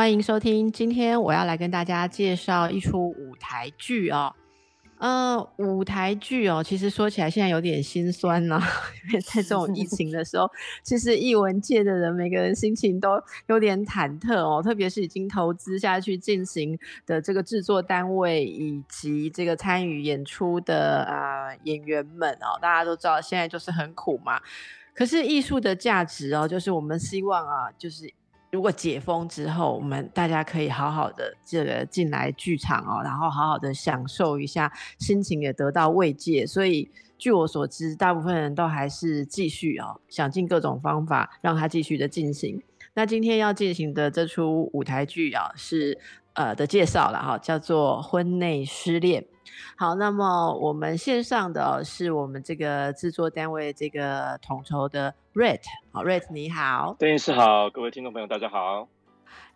欢迎收听。今天我要来跟大家介绍一出舞台剧哦。呃，舞台剧哦，其实说起来现在有点心酸呢，因为在这种疫情的时候，其实艺文界的人每个人心情都有点忐忑哦，特别是已经投资下去进行的这个制作单位以及这个参与演出的啊演员们哦，大家都知道现在就是很苦嘛。可是艺术的价值哦，就是我们希望啊，就是。如果解封之后，我们大家可以好好的这个进来剧场哦，然后好好的享受一下，心情也得到慰藉。所以，据我所知，大部分人都还是继续哦，想尽各种方法让它继续的进行。那今天要进行的这出舞台剧啊，是呃的介绍了哈，叫做《婚内失恋》。好，那么我们线上的是我们这个制作单位这个统筹的 Red，好，Red 你好，邓律师好，各位听众朋友大家好，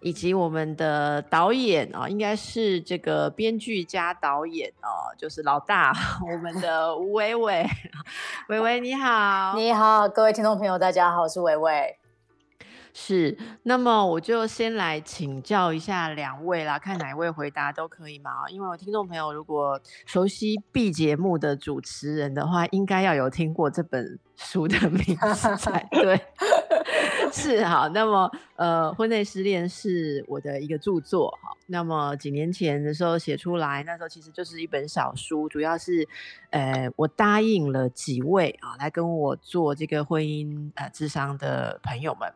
以及我们的导演啊，应该是这个编剧加导演哦，就是老大，我们的吴伟伟，伟伟你好，你好，各位听众朋友大家好，我是伟伟。是，那么我就先来请教一下两位啦，看哪一位回答都可以嘛？因为我听众朋友如果熟悉 B 节目的主持人的话，应该要有听过这本。书的名字才 对，是好。那么，呃，婚内失恋是我的一个著作，哈。那么几年前的时候写出来，那时候其实就是一本小书，主要是，呃，我答应了几位啊，来跟我做这个婚姻呃智商的朋友们，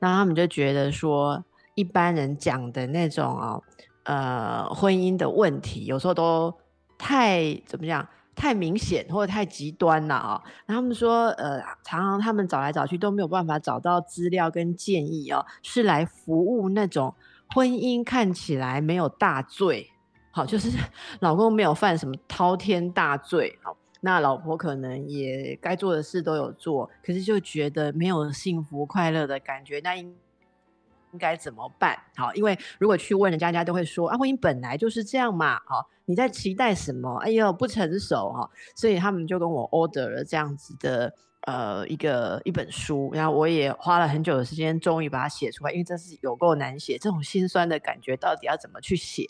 那他们就觉得说，一般人讲的那种哦，呃，婚姻的问题，有时候都太怎么讲？太明显或者太极端了啊！他们说，呃，常常他们找来找去都没有办法找到资料跟建议哦，是来服务那种婚姻看起来没有大罪，好，就是老公没有犯什么滔天大罪，好，那老婆可能也该做的事都有做，可是就觉得没有幸福快乐的感觉，那应。应该怎么办？好，因为如果去问人家，人家都会说啊，婚姻本来就是这样嘛。好，你在期待什么？哎呦，不成熟哈。所以他们就跟我 order 了这样子的呃一个一本书，然后我也花了很久的时间，终于把它写出来。因为这是有够难写，这种心酸的感觉到底要怎么去写？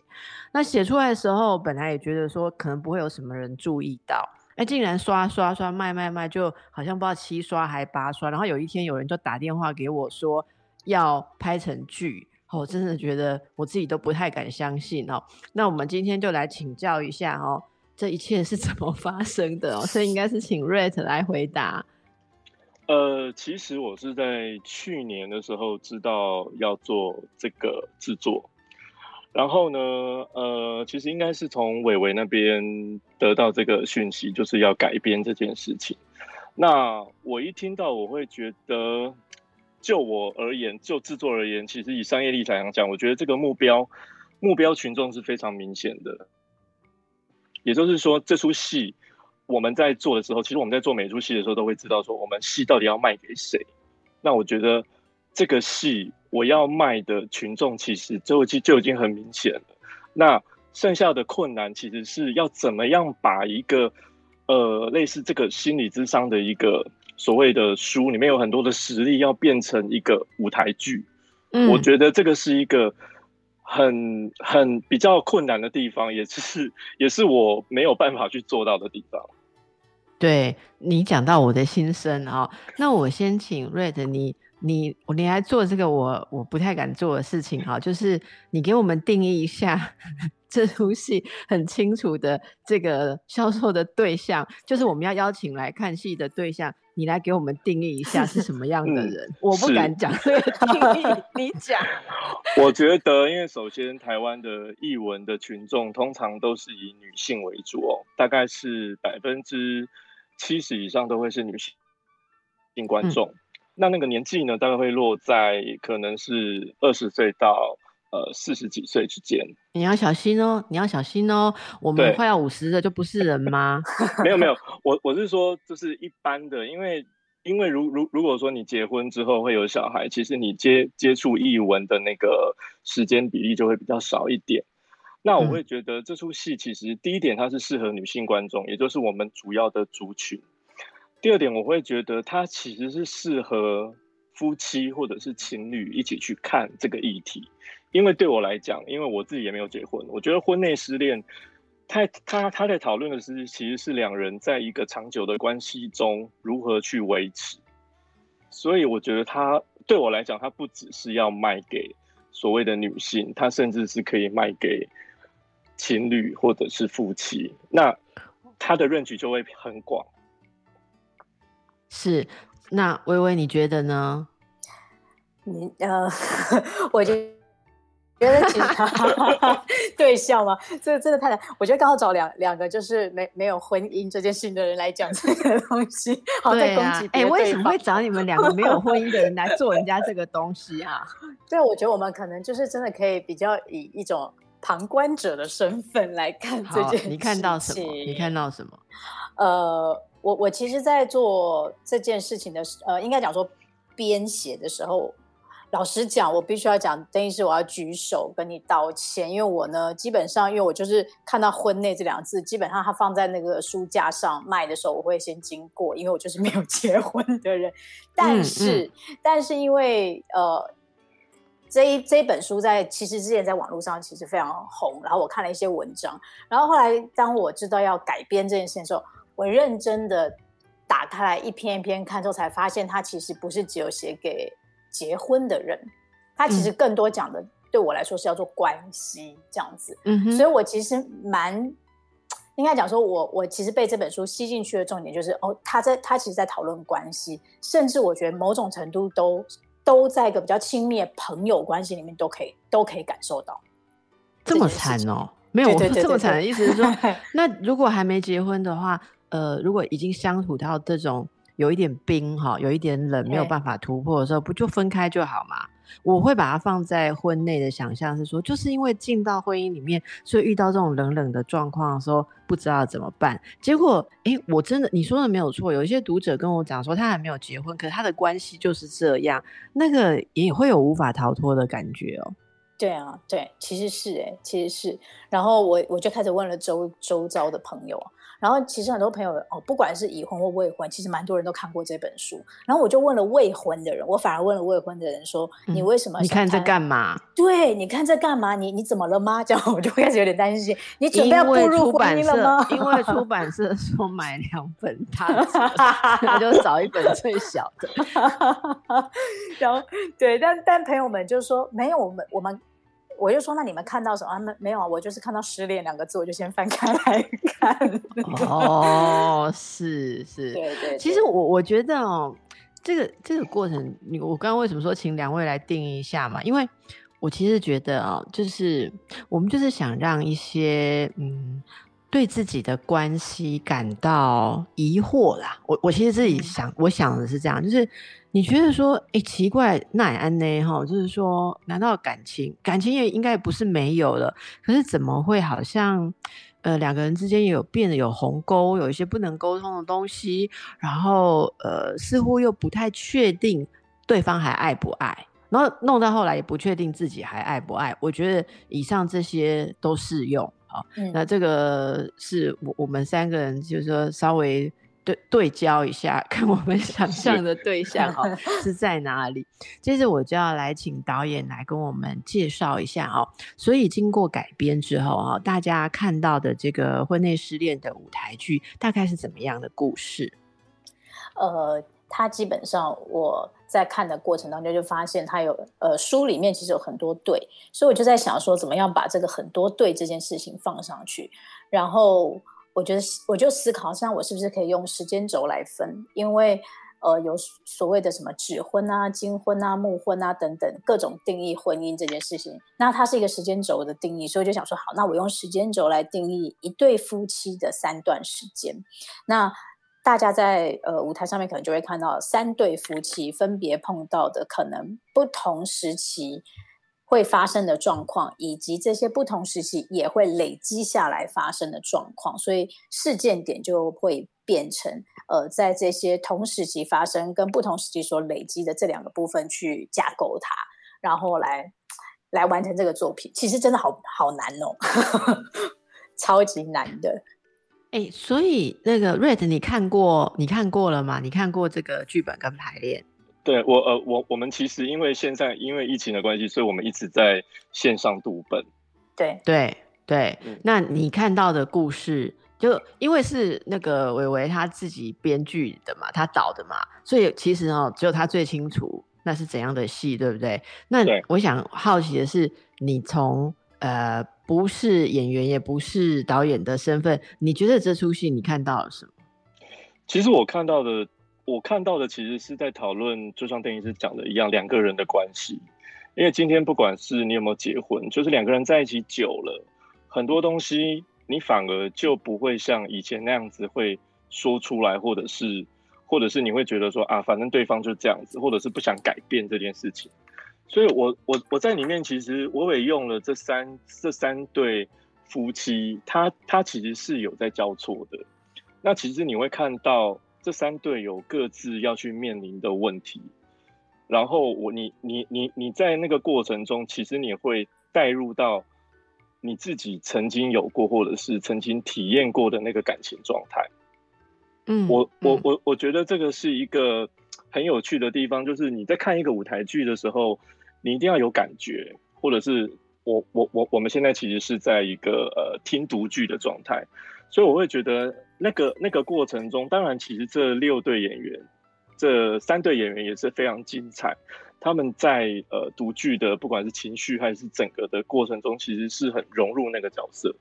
那写出来的时候，本来也觉得说可能不会有什么人注意到，哎，竟然刷刷刷卖卖卖，就好像不知道七刷还八刷。然后有一天有人就打电话给我说。要拍成剧，我真的觉得我自己都不太敢相信哦。那我们今天就来请教一下哦，这一切是怎么发生的哦？所以应该是请 Red 来回答。呃，其实我是在去年的时候知道要做这个制作，然后呢，呃，其实应该是从伟伟那边得到这个讯息，就是要改编这件事情。那我一听到，我会觉得。就我而言，就制作而言，其实以商业立场来讲，我觉得这个目标目标群众是非常明显的。也就是说，这出戏我们在做的时候，其实我们在做每出戏的时候，都会知道说，我们戏到底要卖给谁。那我觉得这个戏我要卖的群众，其实就就就已经很明显了。那剩下的困难，其实是要怎么样把一个呃类似这个心理智商的一个。所谓的书里面有很多的实力，要变成一个舞台剧，我觉得这个是一个很很比较困难的地方，也是也是我没有办法去做到的地方。对你讲到我的心声啊，那我先请 Red，你你你来做这个我我不太敢做的事情哈，就是你给我们定义一下 这出戏很清楚的这个销售的对象，就是我们要邀请来看戏的对象。你来给我们定义一下是什么样的人？我不敢讲这个 定义，你讲。我觉得，因为首先台湾的译文的群众通常都是以女性为主哦，大概是百分之七十以上都会是女性性观众。那那个年纪呢，大概会落在可能是二十岁到呃四十几岁之间。你要小心哦，你要小心哦。我们快要五十的就不是人吗？没有没有，我我是说就是一般的，因为因为如如如果说你结婚之后会有小孩，其实你接接触译文的那个时间比例就会比较少一点。那我会觉得这出戏其实第一点它是适合女性观众，也就是我们主要的族群。第二点我会觉得它其实是适合夫妻或者是情侣一起去看这个议题，因为对我来讲，因为我自己也没有结婚，我觉得婚内失恋，他他他在讨论的是其实是两人在一个长久的关系中如何去维持，所以我觉得他对我来讲，他不只是要卖给所谓的女性，他甚至是可以卖给。情侣或者是夫妻，那他的认知就会很广。是，那微微你觉得呢？你呃，我就觉得其实 对象吗？这真的太难。我觉得刚好找两两个就是没没有婚姻这件事情的人来讲这个东西。好对啊，哎，为什么会找你们两个没有婚姻的人来做人家这个东西啊？对，我觉得我们可能就是真的可以比较以一种。旁观者的身份来看这件事，你看到什么？你看到什么？呃，我我其实，在做这件事情的时，呃，应该讲说编写的时候，老实讲，我必须要讲，等于是我要举手跟你道歉，因为我呢，基本上，因为我就是看到“婚内”这两个字，基本上它放在那个书架上卖的时候，我会先经过，因为我就是没有 结婚的人。但是，但是因为呃。这一这本书在其实之前在网络上其实非常红，然后我看了一些文章，然后后来当我知道要改编这件事情的时候，我认真的打开来一篇一篇看之后，才发现它其实不是只有写给结婚的人，他其实更多讲的对我来说是叫做关系这样子。嗯所以我其实蛮应该讲说，我我其实被这本书吸进去的重点就是哦，他在他其实在讨论关系，甚至我觉得某种程度都。都在一个比较亲密的朋友关系里面，都可以都可以感受到这么惨哦。没有，我 这么惨的意思是说，那如果还没结婚的话，呃，如果已经相处到这种有一点冰哈，有一点冷，没有办法突破的时候，不就分开就好嘛？我会把它放在婚内的想象是说，就是因为进到婚姻里面，所以遇到这种冷冷的状况的时候，不知道怎么办。结果，哎，我真的你说的没有错。有一些读者跟我讲说，他还没有结婚，可是他的关系就是这样，那个也会有无法逃脱的感觉哦。对啊，对，其实是哎，其实是。然后我我就开始问了周周遭的朋友。然后其实很多朋友哦，不管是已婚或未婚，其实蛮多人都看过这本书。然后我就问了未婚的人，我反而问了未婚的人说：“你为什么？你看这干嘛？对，你看这干嘛？你你怎么了吗？”这样 我就开始有点担心，你准备要步入婚姻了吗？因为出版社 说买两本，他我就找一本最小的。然后对，但但朋友们就说没有，我们我们。我就说，那你们看到什么？没没有啊，我就是看到“失恋”两个字，我就先翻开来看。哦，是是，对对。其实我我觉得哦，这个这个过程，你我刚刚为什么说请两位来定义一下嘛？因为我其实觉得啊，就是我们就是想让一些嗯。对自己的关系感到疑惑啦，我我其实自己想，我想的是这样，就是你觉得说，哎，奇怪，那也安呢？哈，就是说，难道感情感情也应该不是没有了？可是怎么会好像，呃，两个人之间也有变得有鸿沟，有一些不能沟通的东西，然后呃，似乎又不太确定对方还爱不爱，然后弄到后来也不确定自己还爱不爱。我觉得以上这些都适用。好，那这个是我我们三个人，就是说稍微对对焦一下，看我们想象的对象哈 是在哪里。接着我就要来请导演来跟我们介绍一下哦。所以经过改编之后哈，大家看到的这个婚内失恋的舞台剧，大概是怎么样的故事？呃。他基本上我在看的过程当中就发现，他有呃书里面其实有很多对，所以我就在想说，怎么样把这个很多对这件事情放上去。然后我觉得我就思考，像我是不是可以用时间轴来分，因为呃有所谓的什么纸婚啊、金婚啊、木婚啊等等各种定义婚姻这件事情，那它是一个时间轴的定义，所以就想说，好，那我用时间轴来定义一对夫妻的三段时间，那。大家在呃舞台上面可能就会看到三对夫妻分别碰到的可能不同时期会发生的状况，以及这些不同时期也会累积下来发生的状况，所以事件点就会变成呃，在这些同时期发生跟不同时期所累积的这两个部分去架构它，然后来来完成这个作品。其实真的好好难哦，超级难的。哎，所以那个 Red，你看过你看过了吗？你看过这个剧本跟排练？对我呃，我我们其实因为现在因为疫情的关系，所以我们一直在线上读本。对对对，那你看到的故事，就因为是那个伟伟他自己编剧的嘛，他导的嘛，所以其实哦，只有他最清楚那是怎样的戏，对不对？那我想好奇的是，你从呃不是演员也不是导演的身份，你觉得这出戏你看到了什么？其实我看到的。我看到的其实是在讨论，就像电影师讲的一样，两个人的关系。因为今天不管是你有没有结婚，就是两个人在一起久了，很多东西你反而就不会像以前那样子会说出来，或者是，或者是你会觉得说啊，反正对方就这样子，或者是不想改变这件事情。所以，我我我在里面其实我也用了这三这三对夫妻，他他其实是有在交错的。那其实你会看到。这三对有各自要去面临的问题，然后我你你你你在那个过程中，其实你会带入到你自己曾经有过或者是曾经体验过的那个感情状态。嗯，我我我我觉得这个是一个很有趣的地方，就是你在看一个舞台剧的时候，你一定要有感觉，或者是我我我我们现在其实是在一个呃听读剧的状态。所以我会觉得，那个那个过程中，当然其实这六对演员，这三对演员也是非常精彩。他们在呃读剧的，不管是情绪还是整个的过程中，其实是很融入那个角色。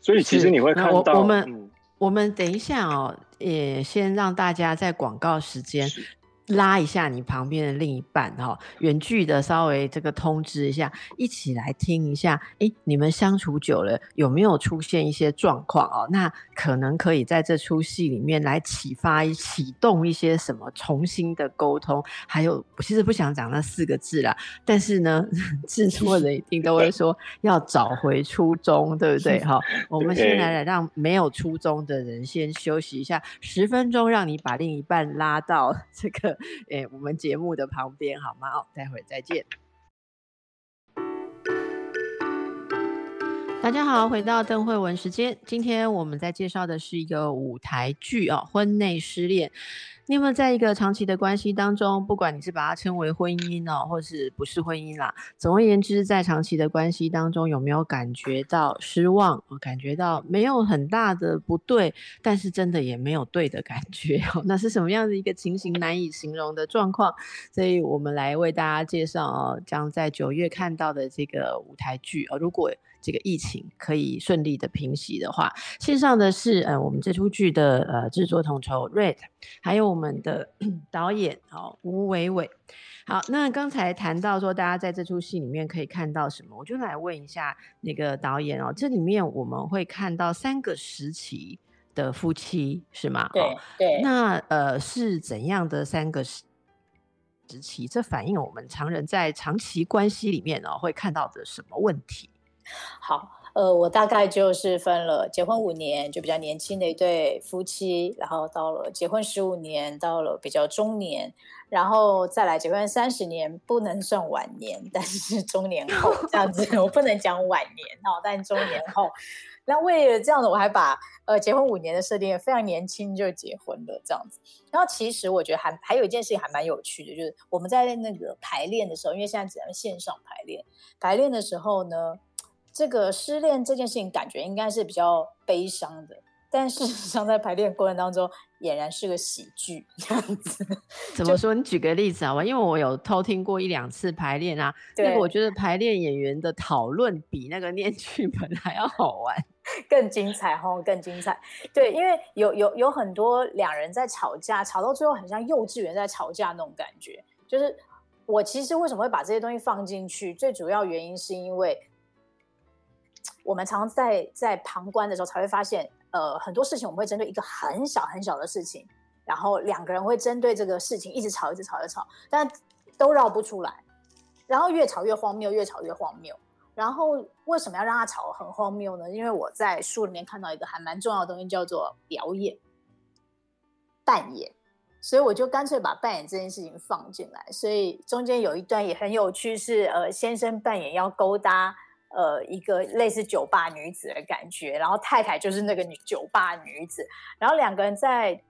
所以其实你会看到，我们我们等一下哦，也先让大家在广告时间。拉一下你旁边的另一半哈，远距的稍微这个通知一下，一起来听一下。哎，你们相处久了有没有出现一些状况哦？那可能可以在这出戏里面来启发、启动一些什么重新的沟通。还有，我其实不想讲那四个字啦，但是呢，制作人一定都会说要找回初衷，对不对？哈，我们先来来让没有初衷的人先休息一下十分钟，让你把另一半拉到这个。诶，我们节目的旁边好吗？哦，待会儿再见。大家好，回到邓慧文时间。今天我们在介绍的是一个舞台剧哦，《婚内失恋》。你有没有在一个长期的关系当中，不管你是把它称为婚姻哦，或是不是婚姻啦，总而言之，在长期的关系当中，有没有感觉到失望？感觉到没有很大的不对，但是真的也没有对的感觉哦，那是什么样的一个情形？难以形容的状况。所以我们来为大家介绍哦，将在九月看到的这个舞台剧哦，如果。这个疫情可以顺利的平息的话，线上的是呃我们这出剧的呃制作统筹 Red，还有我们的 导演哦吴伟伟。好，那刚才谈到说大家在这出戏里面可以看到什么，我就来问一下那个导演哦，这里面我们会看到三个时期的夫妻是吗？对对。那呃是怎样的三个时时期？这反映我们常人在长期关系里面哦会看到的什么问题？好，呃，我大概就是分了结婚五年，就比较年轻的一对夫妻，然后到了结婚十五年，到了比较中年，然后再来结婚三十年，不能算晚年，但是中年后这样子，我不能讲晚年哦，但中年后。那为了这样子，我还把呃结婚五年的设定非常年轻就结婚了这样子。然后其实我觉得还还有一件事情还蛮有趣的，就是我们在那个排练的时候，因为现在只能线上排练，排练的时候呢。这个失恋这件事情，感觉应该是比较悲伤的，但事实上在排练过程当中，俨然是个喜剧这样子。怎么说？你举个例子好吧？因为我有偷听过一两次排练啊，那个我觉得排练演员的讨论比那个念剧本还要好玩，更精彩哈，更精彩。对，因为有有有很多两人在吵架，吵到最后很像幼稚园在吵架那种感觉。就是我其实为什么会把这些东西放进去，最主要原因是因为。我们常常在在旁观的时候，才会发现，呃，很多事情我们会针对一个很小很小的事情，然后两个人会针对这个事情一直吵，一直吵，一直吵，但都绕不出来。然后越吵越荒谬，越吵越荒谬。然后为什么要让他吵很荒谬呢？因为我在书里面看到一个还蛮重要的东西，叫做表演、扮演。所以我就干脆把扮演这件事情放进来。所以中间有一段也很有趣，是呃先生扮演要勾搭呃一个类似酒吧女子的感觉，然后太太就是那个女酒吧女子，然后两个人在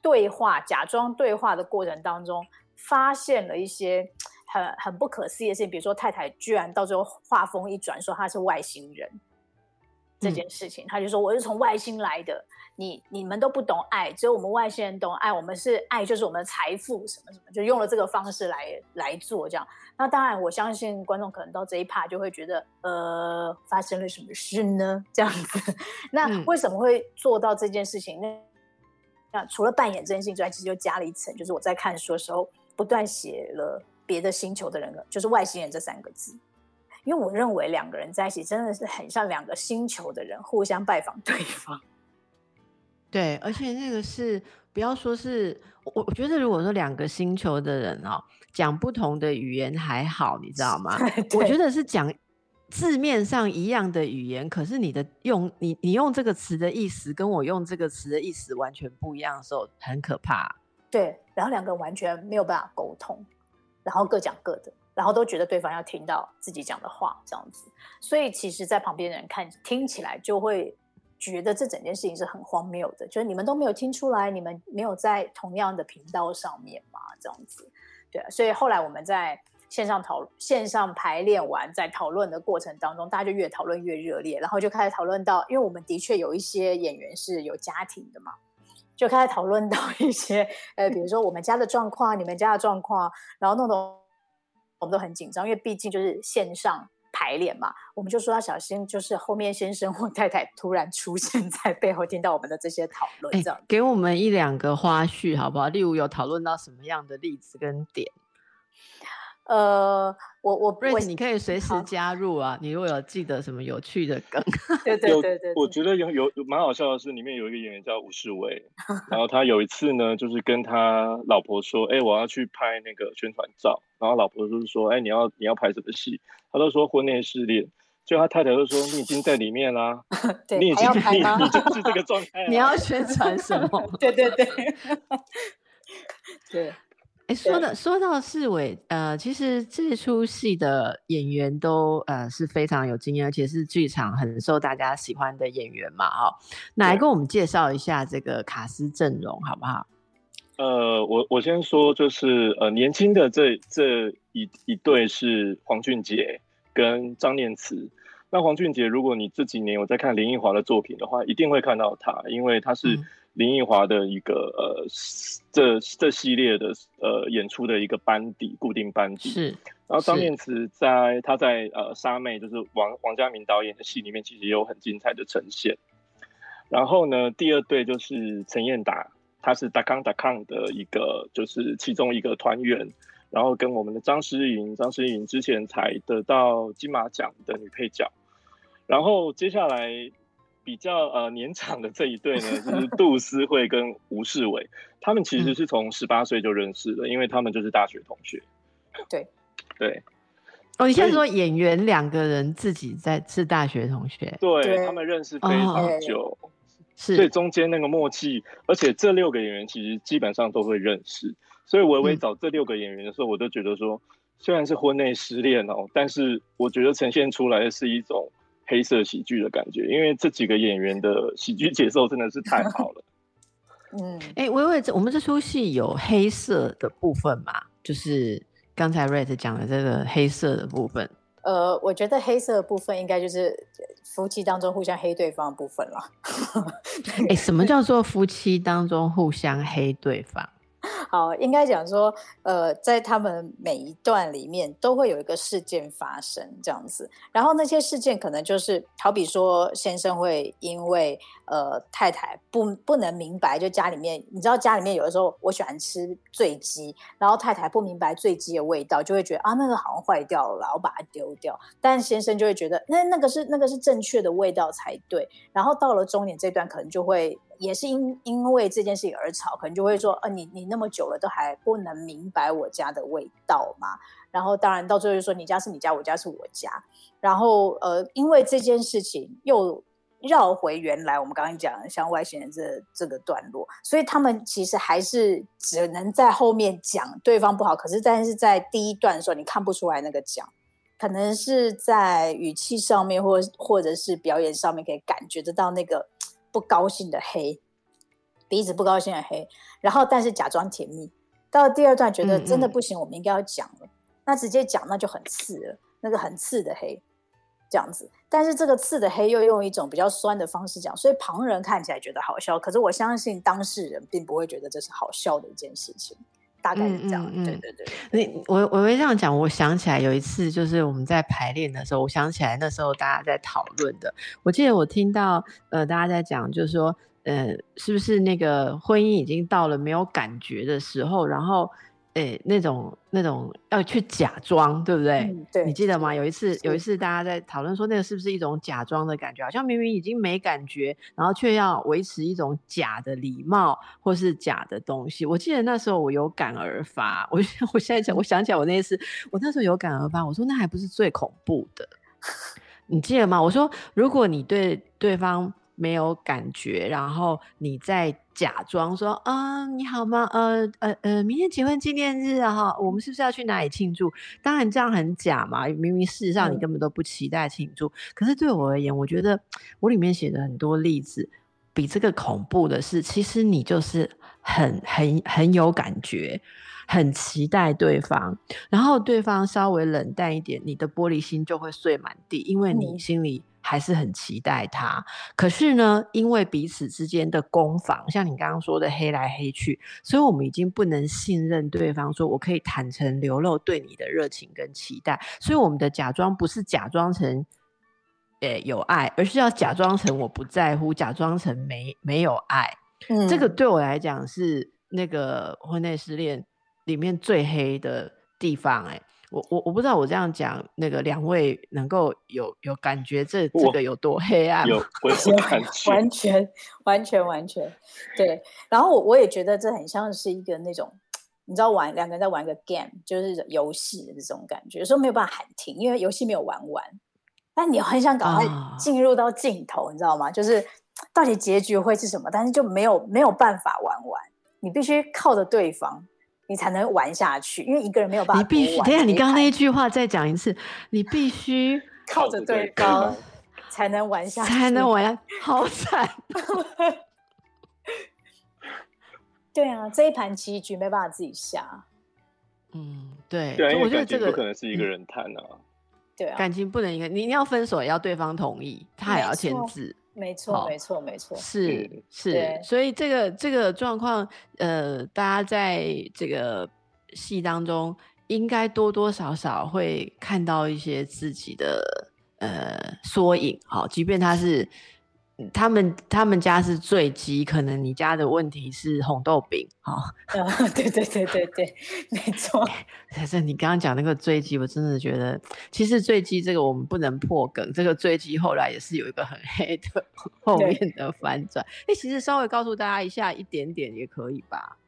对话、假装对话的过程当中，发现了一些很很不可思议的事情，比如说太太居然到最后话锋一转，说她是外星人。这件事情，他就说我是从外星来的，你你们都不懂爱，只有我们外星人懂爱，我们是爱就是我们的财富什么什么，就用了这个方式来来做这样。那当然，我相信观众可能到这一趴就会觉得，呃，发生了什么事呢？这样子，那为什么会做到这件事情？那那除了扮演这件事情之外，其实就加了一层，就是我在看书的时候不断写了别的星球的人，就是外星人这三个字。因为我认为两个人在一起真的是很像两个星球的人互相拜访对方。对，而且那个是不要说是我，我觉得如果说两个星球的人哦，讲不同的语言还好，你知道吗？我觉得是讲字面上一样的语言，可是你的用你你用这个词的意思跟我用这个词的意思完全不一样的时候，很可怕。对，然后两个人完全没有办法沟通，然后各讲各的。然后都觉得对方要听到自己讲的话，这样子，所以其实，在旁边的人看听起来就会觉得这整件事情是很荒谬的，就是你们都没有听出来，你们没有在同样的频道上面嘛，这样子，对啊。所以后来我们在线上讨线上排练完，在讨论的过程当中，大家就越讨论越热烈，然后就开始讨论到，因为我们的确有一些演员是有家庭的嘛，就开始讨论到一些，呃，比如说我们家的状况，你们家的状况，然后弄懂。我们都很紧张，因为毕竟就是线上排练嘛，我们就说要小心，就是后面先生或太太突然出现在背后，听到我们的这些讨论，这样给我们一两个花絮好不好？例如有讨论到什么样的例子跟点？呃，我我瑞你可以随时加入啊。你如果有记得什么有趣的梗，对对对对，我觉得有有蛮好笑的是，里面有一个演员叫吴世伟，然后他有一次呢，就是跟他老婆说：“哎，我要去拍那个宣传照。”然后老婆就是说：“哎，你要你要拍什么戏？”他都说婚内失恋，就他太太就说：“你已经在里面啦，你已经你你就是这个状态，你要宣传什么？” 对对对，对。哎，说的说到世伟，呃，其实这出戏的演员都呃是非常有经验，而且是剧场很受大家喜欢的演员嘛，哈。来跟我们介绍一下这个卡斯阵容好不好？呃，我我先说，就是呃年轻的这这一一对是黄俊杰跟张念慈。那黄俊杰，如果你这几年有在看林奕华的作品的话，一定会看到他，因为他是。林奕华的一个呃，这这系列的呃演出的一个班底，固定班底是。然后张念慈在他在呃沙妹，就是王王家明导演的戏里面，其实也有很精彩的呈现。然后呢，第二对就是陈燕达，他是达康达康的一个，就是其中一个团员。然后跟我们的张诗颖，张诗颖之前才得到金马奖的女配角。然后接下来。比较呃 年长的这一对呢，就是 杜思慧跟吴世伟，他们其实是从十八岁就认识的，因为他们就是大学同学。对。对。哦，你现在说演员两个人自己在是大学同学，对他们认识非常久，是。所以中间那个默契，而且这六个演员其实基本上都会认识，所以微微找这六个演员的时候，我都觉得说，虽然是婚内失恋哦，但是我觉得呈现出来的是一种。黑色喜剧的感觉，因为这几个演员的喜剧节奏真的是太好了。嗯，哎，微微，我们这出戏有黑色的部分嘛？就是刚才 Red 讲的这个黑色的部分。呃，我觉得黑色的部分应该就是夫妻当中互相黑对方的部分了。哎，什么叫做夫妻当中互相黑对方？好，应该讲说，呃，在他们每一段里面都会有一个事件发生，这样子。然后那些事件可能就是，好比说，先生会因为呃太太不不能明白，就家里面，你知道家里面有的时候我喜欢吃醉鸡，然后太太不明白醉鸡的味道，就会觉得啊那个好像坏掉了，我把它丢掉。但先生就会觉得那那个是那个是正确的味道才对。然后到了中年这段，可能就会。也是因因为这件事情而吵，可能就会说，啊，你你那么久了都还不能明白我家的味道吗？然后当然到最后就说你家是你家，我家是我家。然后呃，因为这件事情又绕回原来我们刚刚讲像外星人这这个段落，所以他们其实还是只能在后面讲对方不好。可是但是在第一段的时候，你看不出来那个讲，可能是在语气上面，或或者是表演上面，可以感觉得到那个不高兴的黑鼻子不高兴的黑。然后但是假装甜蜜，到第二段觉得真的不行，我们应该要讲了，那直接讲那就很刺了，那个很刺的黑。这样子，但是这个刺的黑又用一种比较酸的方式讲，所以旁人看起来觉得好笑，可是我相信当事人并不会觉得这是好笑的一件事情，大概是这样。对对对，你我我会这样讲，我想起来有一次就是我们在排练的时候，我想起来那时候大家在讨论的，我记得我听到呃大家在讲，就是说呃是不是那个婚姻已经到了没有感觉的时候，然后。诶，那种那种要去假装，对不对？对，你记得吗？有一次，有一次大家在讨论说，那个是不是一种假装的感觉？好像明明已经没感觉，然后却要维持一种假的礼貌，或是假的东西。我记得那时候我有感而发，我 我现在想，我想起来我那一次，我那时候有感而发，我说那还不是最恐怖的，你记得吗？我说如果你对对方。没有感觉，然后你再假装说，嗯，你好吗？呃呃呃，明天结婚纪念日啊，哈，我们是不是要去哪里庆祝？当然这样很假嘛，明明事实上你根本都不期待庆祝。可是对我而言，我觉得我里面写的很多例子，比这个恐怖的是，其实你就是很很很有感觉，很期待对方，然后对方稍微冷淡一点，你的玻璃心就会碎满地，因为你心里。还是很期待他，可是呢，因为彼此之间的攻防，像你刚刚说的黑来黑去，所以我们已经不能信任对方，说我可以坦诚流露对你的热情跟期待，所以我们的假装不是假装成，诶有爱，而是要假装成我不在乎，假装成没没有爱。嗯，这个对我来讲是那个婚内失恋里面最黑的地方，哎。我我我不知道我这样讲，那个两位能够有有感觉这这个有多黑暗？有，完全完全完全对。然后我我也觉得这很像是一个那种，你知道玩两个人在玩个 game，就是游戏的这种感觉，有时候没有办法喊停，因为游戏没有玩完。但你很想赶快进入到镜头，你知道吗？就是到底结局会是什么？但是就没有没有办法玩完，你必须靠着对方。你才能玩下去，因为一个人没有办法。你必须，等下你刚刚那一句话再讲一次。你必须 靠着对方才能玩下，才能玩，好惨。对啊，这一盘棋局没办法自己下。嗯，对。对，我觉得这个不可能是一个人谈啊。对啊，感情不能一个，你你要分手也要对方同意，他也要签字。没错，没错，没错，是是，所以这个这个状况，呃，大家在这个戏当中，应该多多少少会看到一些自己的呃缩影，好，即便他是。他们他们家是醉鸡，可能你家的问题是红豆饼，哈。对对对对对，没错。但是你刚刚讲那个醉鸡，我真的觉得，其实醉鸡这个我们不能破梗，这个醉鸡后来也是有一个很黑的 后面的反转。哎，其实稍微告诉大家一下，一点点也可以吧？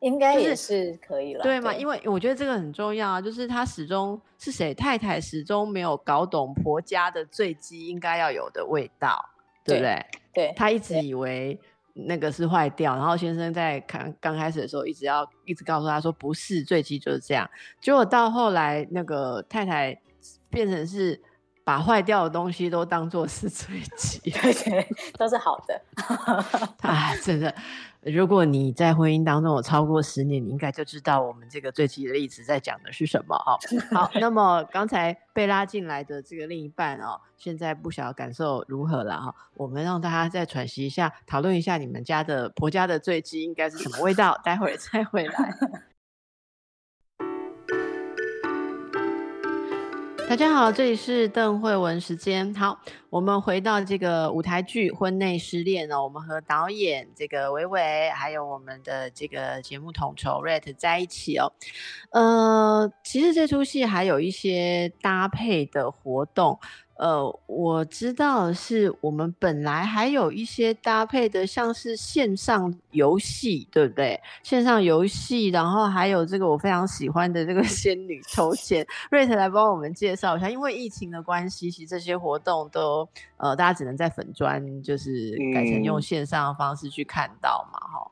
应该也是可以了，对吗？因为我觉得这个很重要啊，就是他始终是谁太太始终没有搞懂婆家的醉鸡应该要有的味道。对不对？对，他一直以为那个是坏掉，然后先生在刚刚开始的时候一直要一直告诉他说不是，坠机就是这样。结果到后来，那个太太变成是把坏掉的东西都当做是 坠机，对对，都是好的。啊，真的。如果你在婚姻当中有超过十年，你应该就知道我们这个最近的例子在讲的是什么哦。好，那么刚才被拉进来的这个另一半哦，现在不晓得感受如何了哈。我们让大家再喘息一下，讨论一下你们家的婆家的醉鸡应该是什么味道，待会儿再回来。大家好，这里是邓慧文时间。好，我们回到这个舞台剧《婚内失恋》哦，我们和导演这个伟伟，还有我们的这个节目统筹 RAT 在一起哦。呃，其实这出戏还有一些搭配的活动。呃，我知道是我们本来还有一些搭配的，像是线上游戏，对不对？线上游戏，然后还有这个我非常喜欢的这个 仙女抽签，瑞特来帮我们介绍一下。因为疫情的关系，其实这些活动都呃，大家只能在粉砖，就是改成用线上的方式去看到嘛，哈。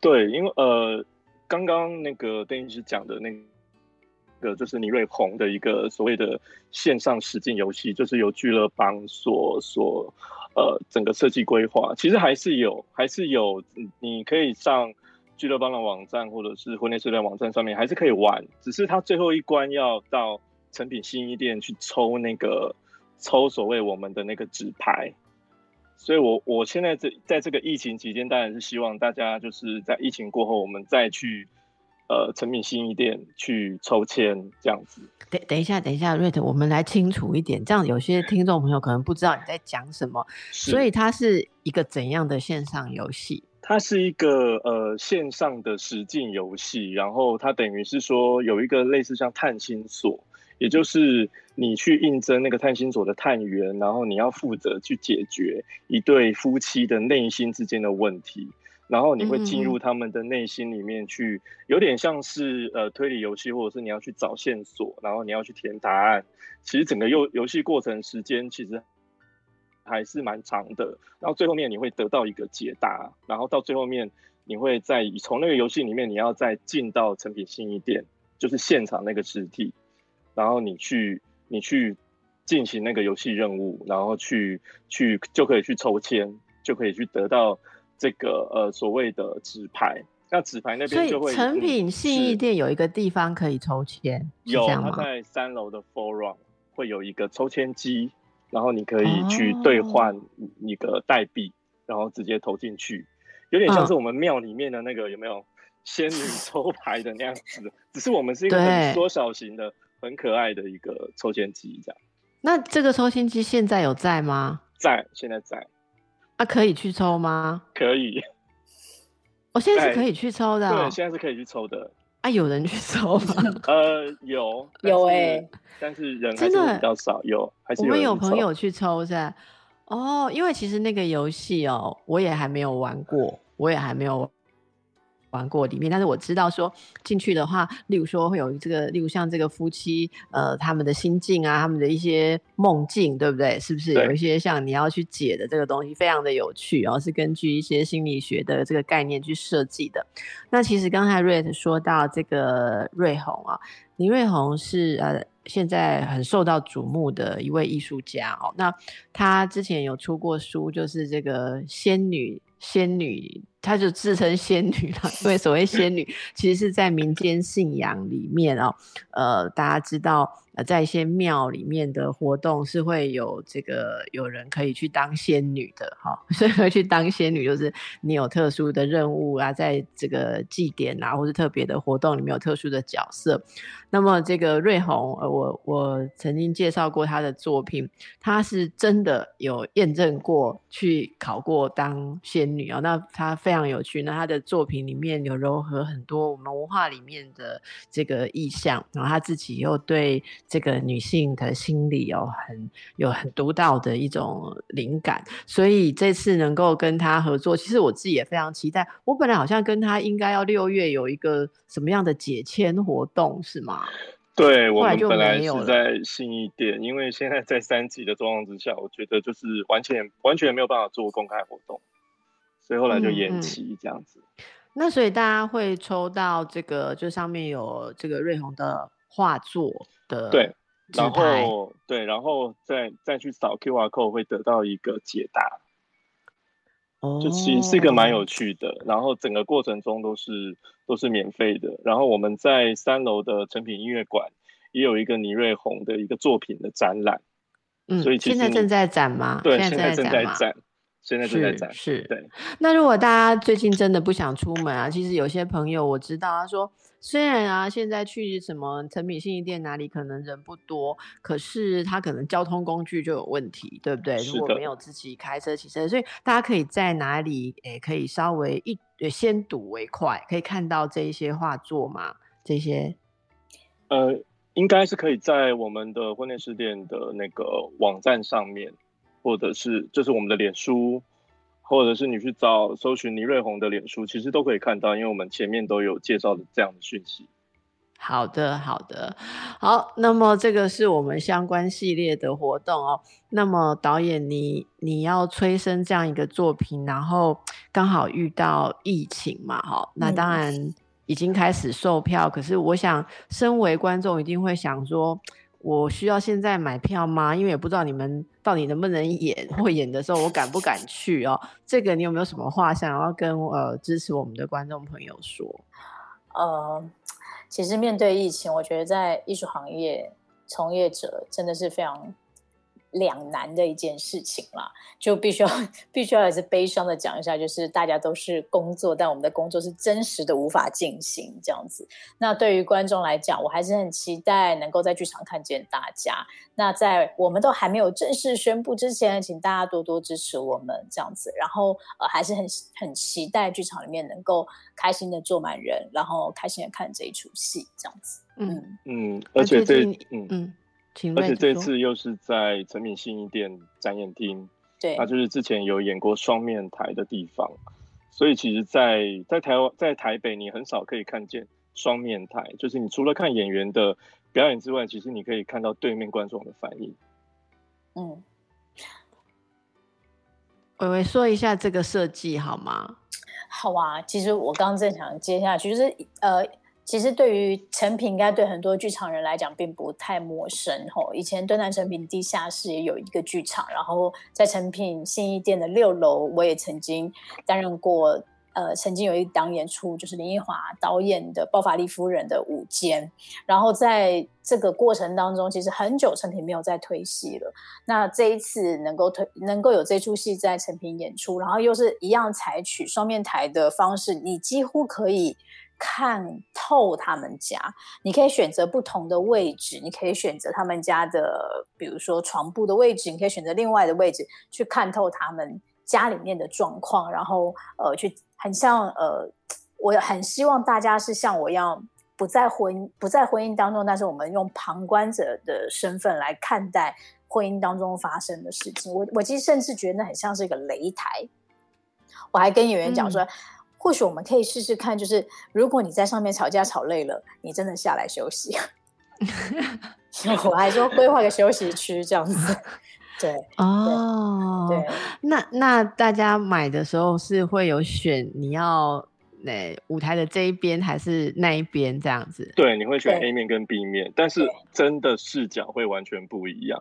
对，因为呃，刚刚那个邓医师讲的那。个就是倪瑞红的一个所谓的线上实境游戏，就是由俱乐邦所所呃整个设计规划，其实还是有还是有，你可以上俱乐邦的网站或者是婚内社交网站上面还是可以玩，只是它最后一关要到成品新一店去抽那个抽所谓我们的那个纸牌，所以我我现在在在这个疫情期间，当然是希望大家就是在疫情过后，我们再去。呃，成品新一店去抽签这样子。等等一下，等一下，瑞特，我们来清楚一点，这样有些听众朋友可能不知道你在讲什么。所以它是一个怎样的线上游戏？它是一个呃线上的实境游戏，然后它等于是说有一个类似像探星所，也就是你去应征那个探星所的探员，然后你要负责去解决一对夫妻的内心之间的问题。然后你会进入他们的内心里面去，有点像是呃推理游戏，或者是你要去找线索，然后你要去填答案。其实整个游游戏过程时间其实还是蛮长的。然后最后面你会得到一个解答，然后到最后面你会在从那个游戏里面你要再进到成品信义店，就是现场那个实体，然后你去你去进行那个游戏任务，然后去去就可以去抽签，就可以去得到。这个呃所谓的纸牌，那纸牌那边就会成品信义店有一个地方可以抽签，有它在三楼的 forum 会有一个抽签机，然后你可以去兑换一个代币，然后直接投进去，有点像是我们庙里面的那个有没有 仙女抽牌的那样子，只是我们是一个很缩小型的、很可爱的一个抽签机这样。那这个抽签机现在有在吗？在，现在在。啊，可以去抽吗？可以，我现在是可以去抽的。对，现在是可以去抽的。啊，有人去抽吗？呃，有，有哎，但是人真的比较少。有，还是我们有朋友去抽是？哦，因为其实那个游戏哦，我也还没有玩过，我也还没有。玩过里面，但是我知道说进去的话，例如说会有这个，例如像这个夫妻，呃，他们的心境啊，他们的一些梦境，对不对？是不是有一些像你要去解的这个东西，非常的有趣，然后是根据一些心理学的这个概念去设计的。那其实刚才瑞说到这个瑞红啊，林瑞红是呃现在很受到瞩目的一位艺术家哦。那他之前有出过书，就是这个仙女。仙女，她就自称仙女了，因为所谓仙女，其实是在民间信仰里面哦，呃，大家知道。呃，在一些庙里面的活动是会有这个有人可以去当仙女的哈，所以会去当仙女，就是你有特殊的任务啊，在这个祭典啊，或是特别的活动里面有特殊的角色。那么这个瑞红，呃，我我曾经介绍过他的作品，他是真的有验证过去考过当仙女啊，那他非常有趣。那他的作品里面有糅合很多我们文化里面的这个意象，然后他自己又对。这个女性的心理有很有很独到的一种灵感，所以这次能够跟他合作，其实我自己也非常期待。我本来好像跟他应该要六月有一个什么样的解签活动，是吗？对，我们本来是在信义店，因为现在在三级的状况之下，我觉得就是完全完全没有办法做公开活动，所以后来就延期这样子。那所以大家会抽到这个，就上面有这个瑞红的画作。的对，然后对，然后再再去扫 Q R code 会得到一个解答，哦，就其实是一个蛮有趣的。然后整个过程中都是都是免费的。然后我们在三楼的成品音乐馆也有一个倪瑞红的一个作品的展览，嗯，所以现在正在展吗？对，现在正在展。现在正在展，是对。那如果大家最近真的不想出门啊，其实有些朋友我知道，他说虽然啊现在去什么成品信息店哪里可能人不多，可是他可能交通工具就有问题，对不对？如果没有自己开车骑车，所以大家可以在哪里诶可以稍微一先睹为快，可以看到这一些画作嘛？这些呃。应该是可以在我们的婚恋试店的那个网站上面，或者是就是我们的脸书，或者是你去找搜寻倪瑞红的脸书，其实都可以看到，因为我们前面都有介绍的这样的讯息。好的，好的，好。那么这个是我们相关系列的活动哦。那么导演，你你要催生这样一个作品，然后刚好遇到疫情嘛，哈，那当然已经开始售票。可是我想，身为观众一定会想说，我需要现在买票吗？因为也不知道你们到底能不能演，或演的时候我敢不敢去哦。这个你有没有什么话想要跟呃支持我们的观众朋友说？呃。其实面对疫情，我觉得在艺术行业从业者真的是非常。两难的一件事情啦，就必须要必须要也是悲伤的讲一下，就是大家都是工作，但我们的工作是真实的无法进行这样子。那对于观众来讲，我还是很期待能够在剧场看见大家。那在我们都还没有正式宣布之前，请大家多多支持我们这样子。然后呃，还是很很期待剧场里面能够开心的坐满人，然后开心的看这一出戏这样子。嗯嗯，而且这嗯嗯。而且这次又是在成品信义店展演厅，对，那就是之前有演过双面台的地方，所以其实，在在台湾在台北，你很少可以看见双面台，就是你除了看演员的表演之外，其实你可以看到对面观众的反应。嗯，微微说一下这个设计好吗？好啊，其实我刚刚正想接下去，就是呃。其实对于成品，应该对很多剧场人来讲并不太陌生吼。以前敦南成品地下室也有一个剧场，然后在成品信义店的六楼，我也曾经担任过。呃，曾经有一档演出，就是林奕华导演的《包法利夫人》的午间。然后在这个过程当中，其实很久成品没有再推戏了。那这一次能够推，能够有这出戏在成品演出，然后又是一样采取双面台的方式，你几乎可以。看透他们家，你可以选择不同的位置，你可以选择他们家的，比如说床铺的位置，你可以选择另外的位置去看透他们家里面的状况，然后呃，去很像呃，我很希望大家是像我一样，不在婚不在婚姻当中，但是我们用旁观者的身份来看待婚姻当中发生的事情。我我其实甚至觉得那很像是一个擂台，我还跟演员讲说。或许我们可以试试看，就是如果你在上面吵架吵累了，你真的下来休息。我还说规划个休息区这样子。对哦，对。那那大家买的时候是会有选你要那舞台的这一边还是那一边这样子？对，你会选 A 面跟 B 面，但是真的视角会完全不一样。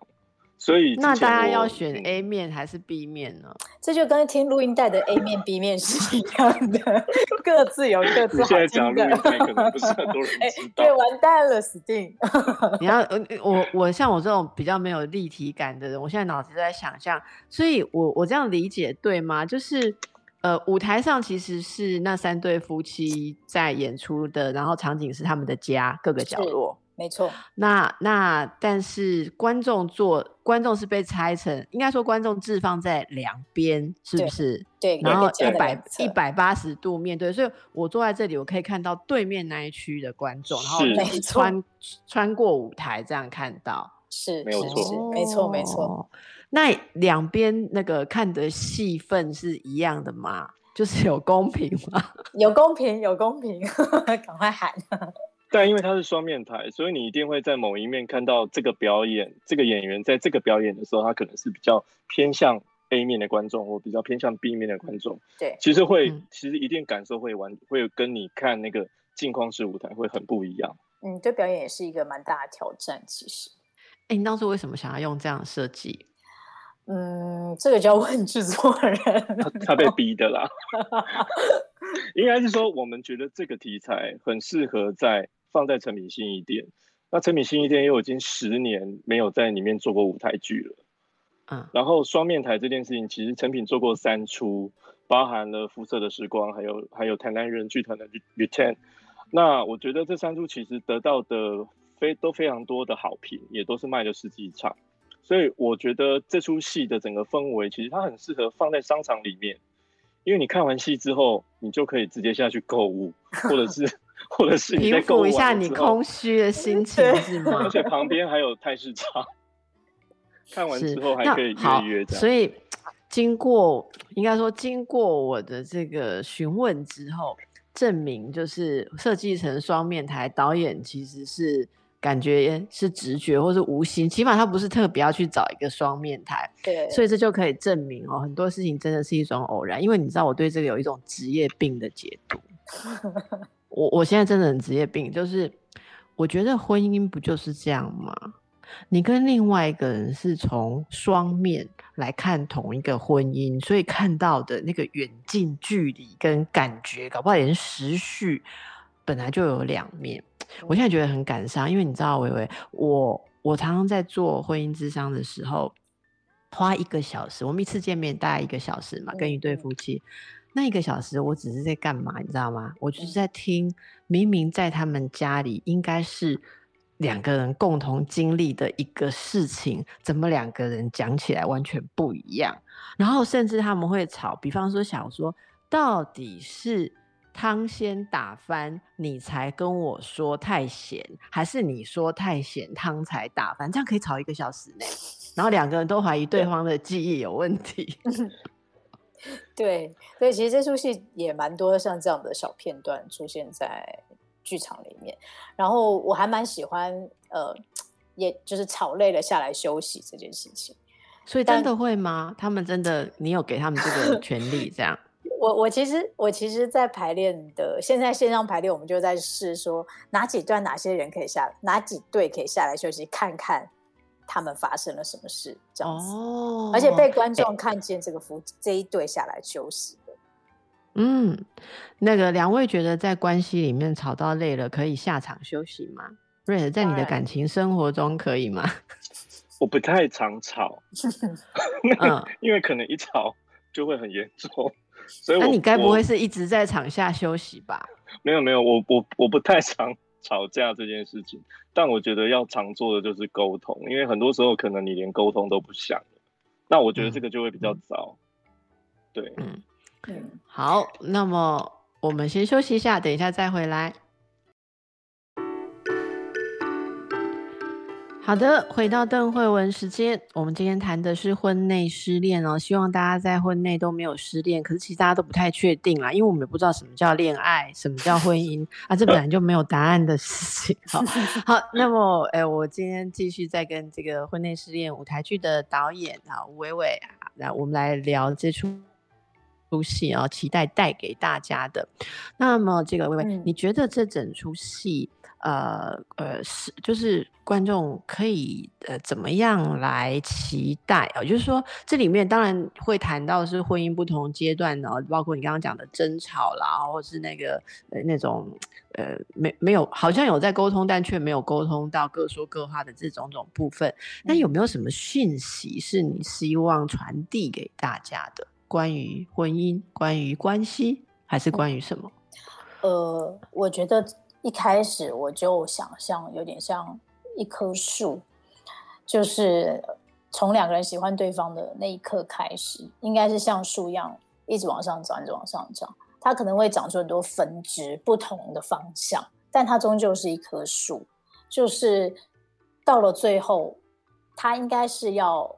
所以那大家要选 A 面还是 B 面呢？这就跟听录音带的 A 面 B 面是一样的，各自有各自现在讲录音带可能不是很多人 知道。对，完蛋了，死定！你要我我像我这种比较没有立体感的人，我现在脑子在想象，所以我我这样理解对吗？就是呃，舞台上其实是那三对夫妻在演出的，然后场景是他们的家各个角落。没错，那那但是观众坐，观众是被拆成，应该说观众置放在两边，是不是？对，然后一百一百八十度面对，所以我坐在这里，我可以看到对面那一区的观众，然后穿穿过舞台这样看到，是，没有错，没错，没错。那两边那个看的戏份是一样的吗？就是有公平吗？有公平，有公平，赶快喊。但因为它是双面台，所以你一定会在某一面看到这个表演，这个演员在这个表演的时候，他可能是比较偏向 A 面的观众，或比较偏向 B 面的观众。对，其实会，其实一定感受会完，会跟你看那个镜框式舞台会很不一样。嗯，对，表演也是一个蛮大的挑战。其实，哎，你当初为什么想要用这样设计？嗯，这个就要问制作人，他被逼的啦。应该是说，我们觉得这个题材很适合在。放在成品新一店，那成品新一店又已经十年没有在里面做过舞台剧了。嗯，然后双面台这件事情，其实成品做过三出，包含了肤色的时光，还有还有台南人剧团的 Return。那我觉得这三出其实得到的非都非常多的好评，也都是卖了十几场。所以我觉得这出戏的整个氛围，其实它很适合放在商场里面，因为你看完戏之后，你就可以直接下去购物，或者是。或者是你在平复一下你空虚的心情是吗？而且旁边还有菜市场，看完之后还可以约约这样。所以经过应该说经过我的这个询问之后，证明就是设计成双面台，导演其实是。感觉是直觉或是无心，起码他不是特别要去找一个双面台，对，所以这就可以证明哦，很多事情真的是一种偶然。因为你知道我对这个有一种职业病的解读，我我现在真的很职业病，就是我觉得婚姻不就是这样吗？你跟另外一个人是从双面来看同一个婚姻，所以看到的那个远近距离跟感觉，搞不好连时序本来就有两面。我现在觉得很感伤，因为你知道，维维，我我常常在做婚姻智商的时候，花一个小时，我们一次见面大概一个小时嘛，跟一对夫妻，那一个小时我只是在干嘛，你知道吗？我就是在听，明明在他们家里应该是两个人共同经历的一个事情，怎么两个人讲起来完全不一样？然后甚至他们会吵，比方说想说到底是。汤先打翻，你才跟我说太咸，还是你说太咸，汤才打翻？这样可以吵一个小时呢。然后两个人都怀疑对方的记忆有问题。对，所以其实这出戏也蛮多像这样的小片段出现在剧场里面。然后我还蛮喜欢，呃，也就是吵累了下来休息这件事情。所以真的会吗？他们真的，你有给他们这个 权利这样？我我其实我其实，在排练的现在线上排练，我们就在试说哪几段哪些人可以下，哪几队可以下来休息，看看他们发生了什么事这样子。哦，而且被观众看见这个夫这一对下来休息的。嗯，那个两位觉得在关系里面吵到累了，可以下场休息吗？瑞尔，在你的感情生活中可以吗？我不太常吵，嗯，因为可能一吵就会很严重。所以那你该不会是一直在场下休息吧？没有没有，我我我不太常吵架这件事情，但我觉得要常做的就是沟通，因为很多时候可能你连沟通都不想，那我觉得这个就会比较糟。对，嗯嗯，好，那么我们先休息一下，等一下再回来。好的，回到邓慧文时间，我们今天谈的是婚内失恋哦。希望大家在婚内都没有失恋，可是其实大家都不太确定啦，因为我们也不知道什么叫恋爱，什么叫婚姻 啊，这本来就没有答案的事情。好，好，那么，哎，我今天继续再跟这个婚内失恋舞台剧的导演啊吴伟伟啊，来我们来聊这出出戏啊，期待带给大家的。那么，这个伟伟，你觉得这整出戏？呃呃是，就是观众可以呃怎么样来期待啊？就是说这里面当然会谈到是婚姻不同阶段呢，包括你刚刚讲的争吵啦，或是那个呃那种呃没没有好像有在沟通，但却没有沟通到各说各话的这种种部分。那有没有什么讯息是你希望传递给大家的？关于婚姻，关于关系，还是关于什么？呃，我觉得。一开始我就想象有点像一棵树，就是从两个人喜欢对方的那一刻开始，应该是像树一样一直往上长，一直往上长。它可能会长出很多分支，不同的方向，但它终究是一棵树。就是到了最后，它应该是要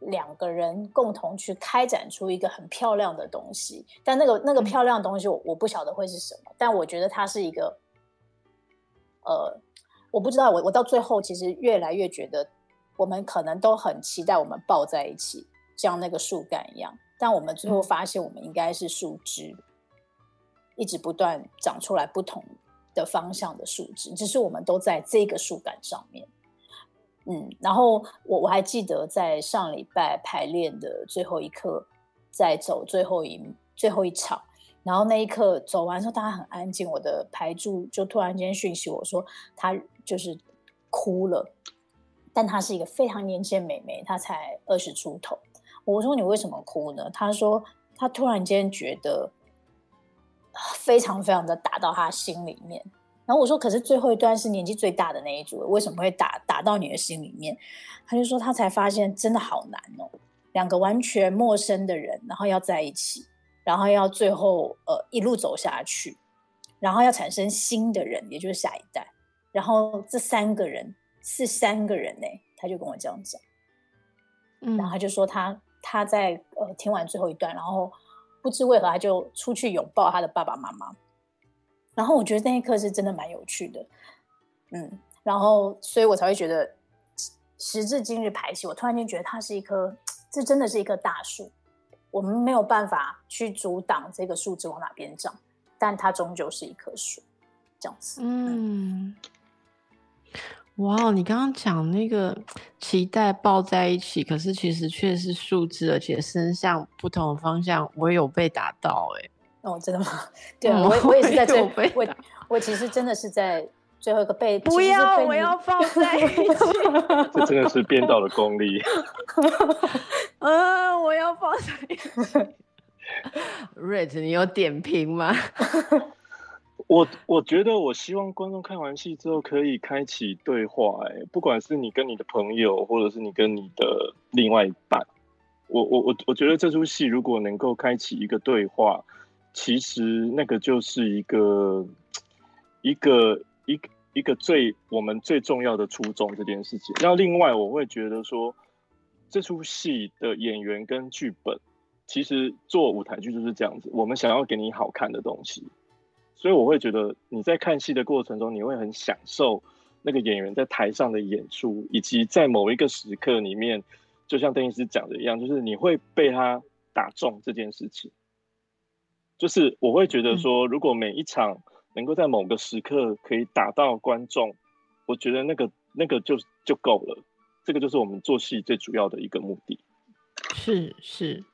两个人共同去开展出一个很漂亮的东西。但那个那个漂亮的东西，我我不晓得会是什么，但我觉得它是一个。呃，我不知道，我我到最后其实越来越觉得，我们可能都很期待我们抱在一起，像那个树干一样。但我们最后发现，我们应该是树枝，一直不断长出来不同的方向的树枝，只是我们都在这个树干上面。嗯，然后我我还记得在上礼拜排练的最后一刻，在走最后一最后一场。然后那一刻走完之后，大家很安静。我的排柱就突然间讯息我说，她就是哭了。但她是一个非常年轻的美眉，她才二十出头。我说你为什么哭呢？她说她突然间觉得非常非常的打到她心里面。然后我说可是最后一段是年纪最大的那一组，为什么会打打到你的心里面？他就说他才发现真的好难哦，两个完全陌生的人，然后要在一起。然后要最后呃一路走下去，然后要产生新的人，也就是下一代。然后这三个人是三个人呢，他就跟我这样讲。嗯，然后他就说他他在呃听完最后一段，然后不知为何他就出去拥抱他的爸爸妈妈。然后我觉得那一刻是真的蛮有趣的，嗯，然后所以我才会觉得时至今日排戏，我突然间觉得他是一棵，这真的是一棵大树，我们没有办法去阻挡这个树枝往哪边长，但它终究是一棵树，这样子。嗯，哇，你刚刚讲那个脐带抱在一起，可是其实却是树枝，而且伸向不同的方向，我有被打到哎、哦，真的吗？对我我也是在这我我其实真的是在最后一个被不要，我要 放在一起。这真的是编导的功力。嗯，我要放在一起。Red，你有点评吗？我我觉得，我希望观众看完戏之后可以开启对话、哎，不管是你跟你的朋友，或者是你跟你的另外一半，我我我我觉得这出戏如果能够开启一个对话，其实那个就是一个一个一个一个最我们最重要的初衷这件事情。那另外，我会觉得说，这出戏的演员跟剧本，其实做舞台剧就是这样子，我们想要给你好看的东西。所以我会觉得你在看戏的过程中，你会很享受那个演员在台上的演出，以及在某一个时刻里面，就像邓医师讲的一样，就是你会被他打中这件事情。就是我会觉得说，如果每一场能够在某个时刻可以打到观众，我觉得那个那个就就够了。这个就是我们做戏最主要的一个目的。是是，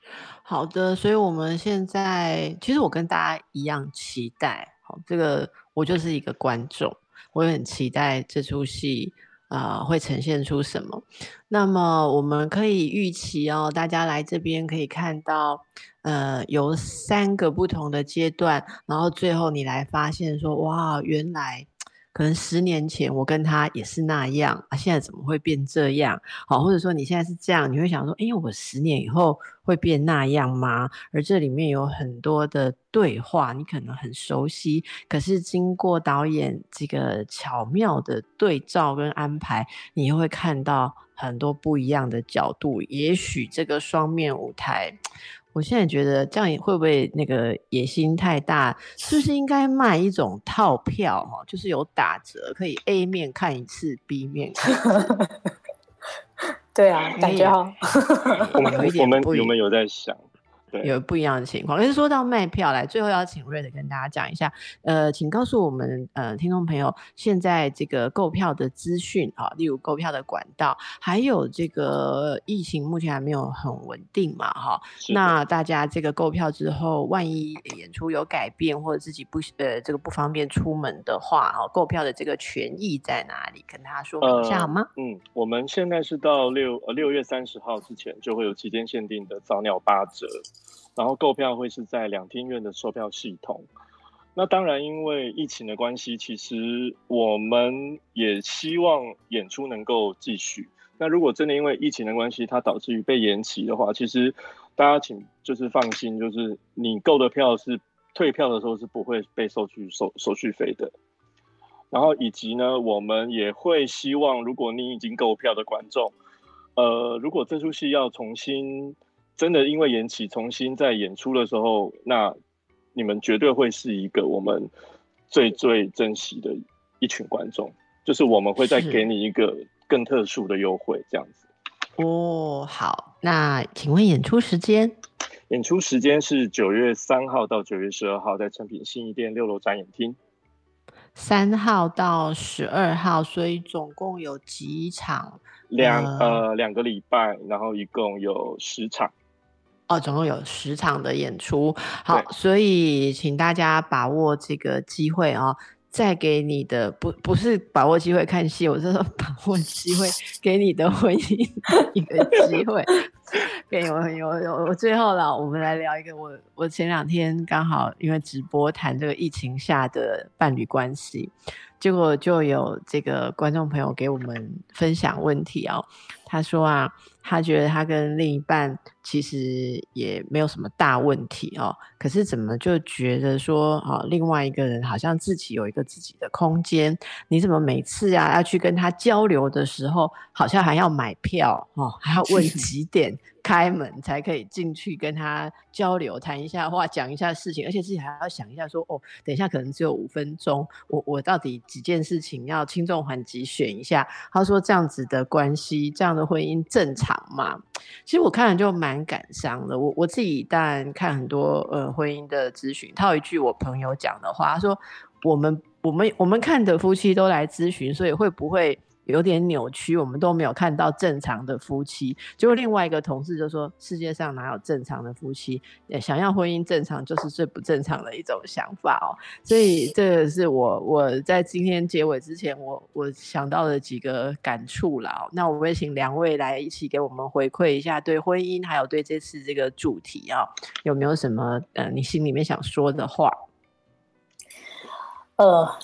好的，所以我们现在其实我跟大家一样期待，好，这个我就是一个观众，我也很期待这出戏、啊会呈现出什么。那么我们可以预期哦，大家来这边可以看到，呃，有三个不同的阶段，然后最后你来发现说，哇，原来。可能十年前我跟他也是那样啊，现在怎么会变这样？好，或者说你现在是这样，你会想说，哎，我十年以后会变那样吗？而这里面有很多的对话，你可能很熟悉，可是经过导演这个巧妙的对照跟安排，你又会看到很多不一样的角度。也许这个双面舞台。我现在觉得这样也会不会那个野心太大？是不是应该卖一种套票哈，就是有打折，可以 A 面看一次，B 面看一次。对啊，感觉好。我 们有一点我们不一我们有在想，对，有不一样的情况。可是说到卖票来，最后要请瑞的跟大家讲一下，呃，请告诉我们呃听众朋友，现在这个购票的资讯啊，例如购票的管道，还有这个疫情目前还没有很稳定嘛，哈。是那大家这个购票之后，万一演出有改变，或者自己不呃这个不方便出门的话，哈，购票的这个权益在哪里？跟大家说明一下好吗？嗯，我们现在是到六呃六月三十号之前就会有期间限定的早鸟八折，然后购票会是在两厅院的售票系统。那当然，因为疫情的关系，其实我们也希望演出能够继续。那如果真的因为疫情的关系，它导致于被延期的话，其实大家请就是放心，就是你购的票是退票的时候是不会被收取手手续费的。然后以及呢，我们也会希望，如果你已经购票的观众，呃，如果这出戏要重新真的因为延期重新在演出的时候，那你们绝对会是一个我们最最珍惜的一群观众，就是我们会再是给你一个更特殊的优惠，这样子。哦，好，那请问演出时间？演出时间是九月三号到九月十二号，在成品信义店六楼展演厅。三号到十二号，所以总共有几场？两呃呃两个礼拜，然后一共有十场。哦，总共有十场的演出。好，所以请大家把握这个机会哦。再给你的不不是把握机会看戏，我是说把握机会给你的婚姻一个机会。给我有有，我最后了，我们来聊一个我我前两天刚好因为直播谈这个疫情下的伴侣关系，结果就有这个观众朋友给我们分享问题哦。他说啊，他觉得他跟另一半其实也没有什么大问题哦，可是怎么就觉得说啊，另外一个人好像自己有一个自己的空间，你怎么每次啊要去跟他交流的时候，好像还要买票哦，还要问 几点？开门才可以进去跟他交流，谈一下话，讲一下事情，而且自己还要想一下，说哦，等一下可能只有五分钟，我我到底几件事情要轻重缓急选一下。他说这样子的关系，这样的婚姻正常吗？其实我看了就蛮感伤的。我我自己当然看很多呃婚姻的咨询，他有一句我朋友讲的话，他说我们我们我们看的夫妻都来咨询，所以会不会？有点扭曲，我们都没有看到正常的夫妻。结果另外一个同事就说：“世界上哪有正常的夫妻？想要婚姻正常，就是最不正常的一种想法哦。”所以这个是我我在今天结尾之前，我我想到的几个感触啦。那我会请两位来一起给我们回馈一下，对婚姻还有对这次这个主题啊，有没有什么呃你心里面想说的话？呃。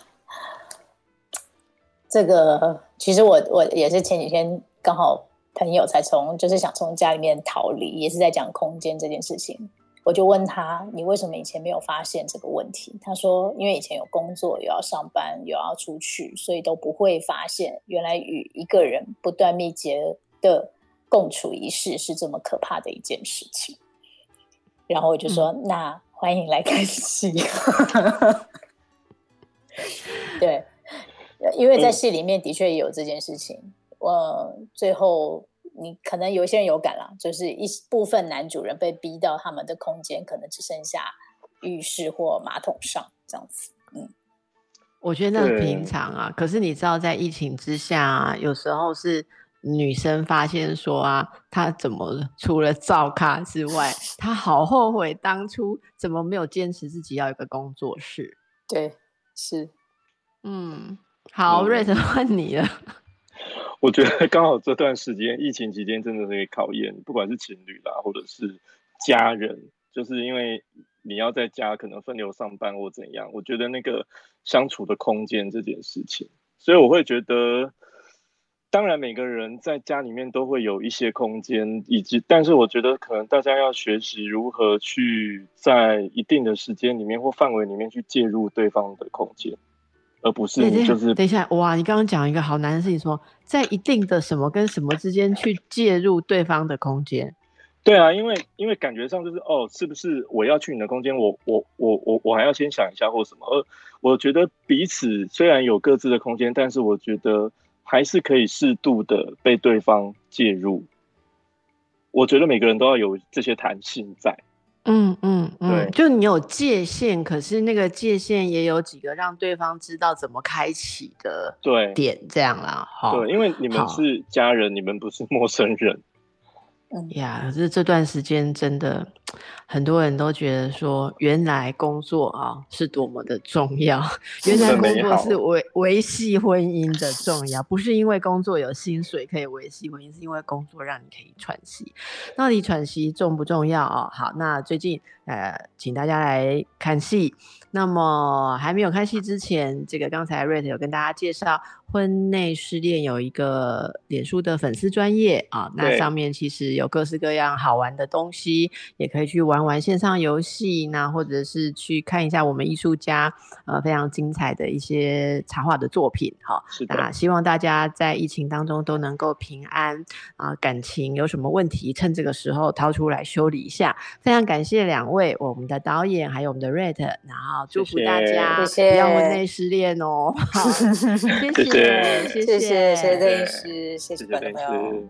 这个其实我我也是前几天刚好朋友才从就是想从家里面逃离，也是在讲空间这件事情。我就问他，你为什么以前没有发现这个问题？他说，因为以前有工作，又要上班，又要出去，所以都不会发现原来与一个人不断密集的共处一室是这么可怕的一件事情。然后我就说，那欢迎来看戏。对。因为在戏里面的确也有这件事情，呃，最后你可能有一些人有感了，就是一部分男主人被逼到他们的空间，可能只剩下浴室或马桶上这样子。嗯，我觉得那平常啊，可是你知道，在疫情之下，啊有时候是女生发现说啊，她怎么除了照咖之外，她好后悔当初怎么没有坚持自己要一个工作室。对，是，嗯。好，瑞成换你了。我觉得刚好这段时间疫情期间真的是考验，不管是情侣啦，或者是家人，就是因为你要在家可能分流上班或怎样，我觉得那个相处的空间这件事情，所以我会觉得，当然每个人在家里面都会有一些空间，以及但是我觉得可能大家要学习如何去在一定的时间里面或范围里面去介入对方的空间。而不是就是等一下哇！你刚刚讲一个好难的事情，说在一定的什么跟什么之间去介入对方的空间。对啊，因为因为感觉上就是哦，是不是我要去你的空间？我我我我我还要先想一下或什么？而，我觉得彼此虽然有各自的空间，但是我觉得还是可以适度的被对方介入。我觉得每个人都要有这些弹性在。嗯嗯嗯，就你有界限，可是那个界限也有几个让对方知道怎么开启的点，这样啦。对，因为你们是家人，你们不是陌生人。呀，可是这段时间真的很多人都觉得说，原来工作啊是多么的重要，原来工作是维维系婚姻的重要，不是因为工作有薪水可以维系婚姻，是因为工作让你可以喘息。到底喘息重不重要啊？好，那最近呃，请大家来看戏。那么还没有看戏之前，这个刚才瑞 t 有跟大家介绍。婚内失恋有一个脸书的粉丝专业啊，那上面其实有各式各样好玩的东西，也可以去玩玩线上游戏，那或者是去看一下我们艺术家呃非常精彩的一些插画的作品哈。是的，希望大家在疫情当中都能够平安啊，感情有什么问题，趁这个时候掏出来修理一下。非常感谢两位，我们的导演还有我们的 Red，然后祝福大家不要婚内失恋哦。好，谢谢。谢谢，谢谢邓医师，谢谢观众朋友。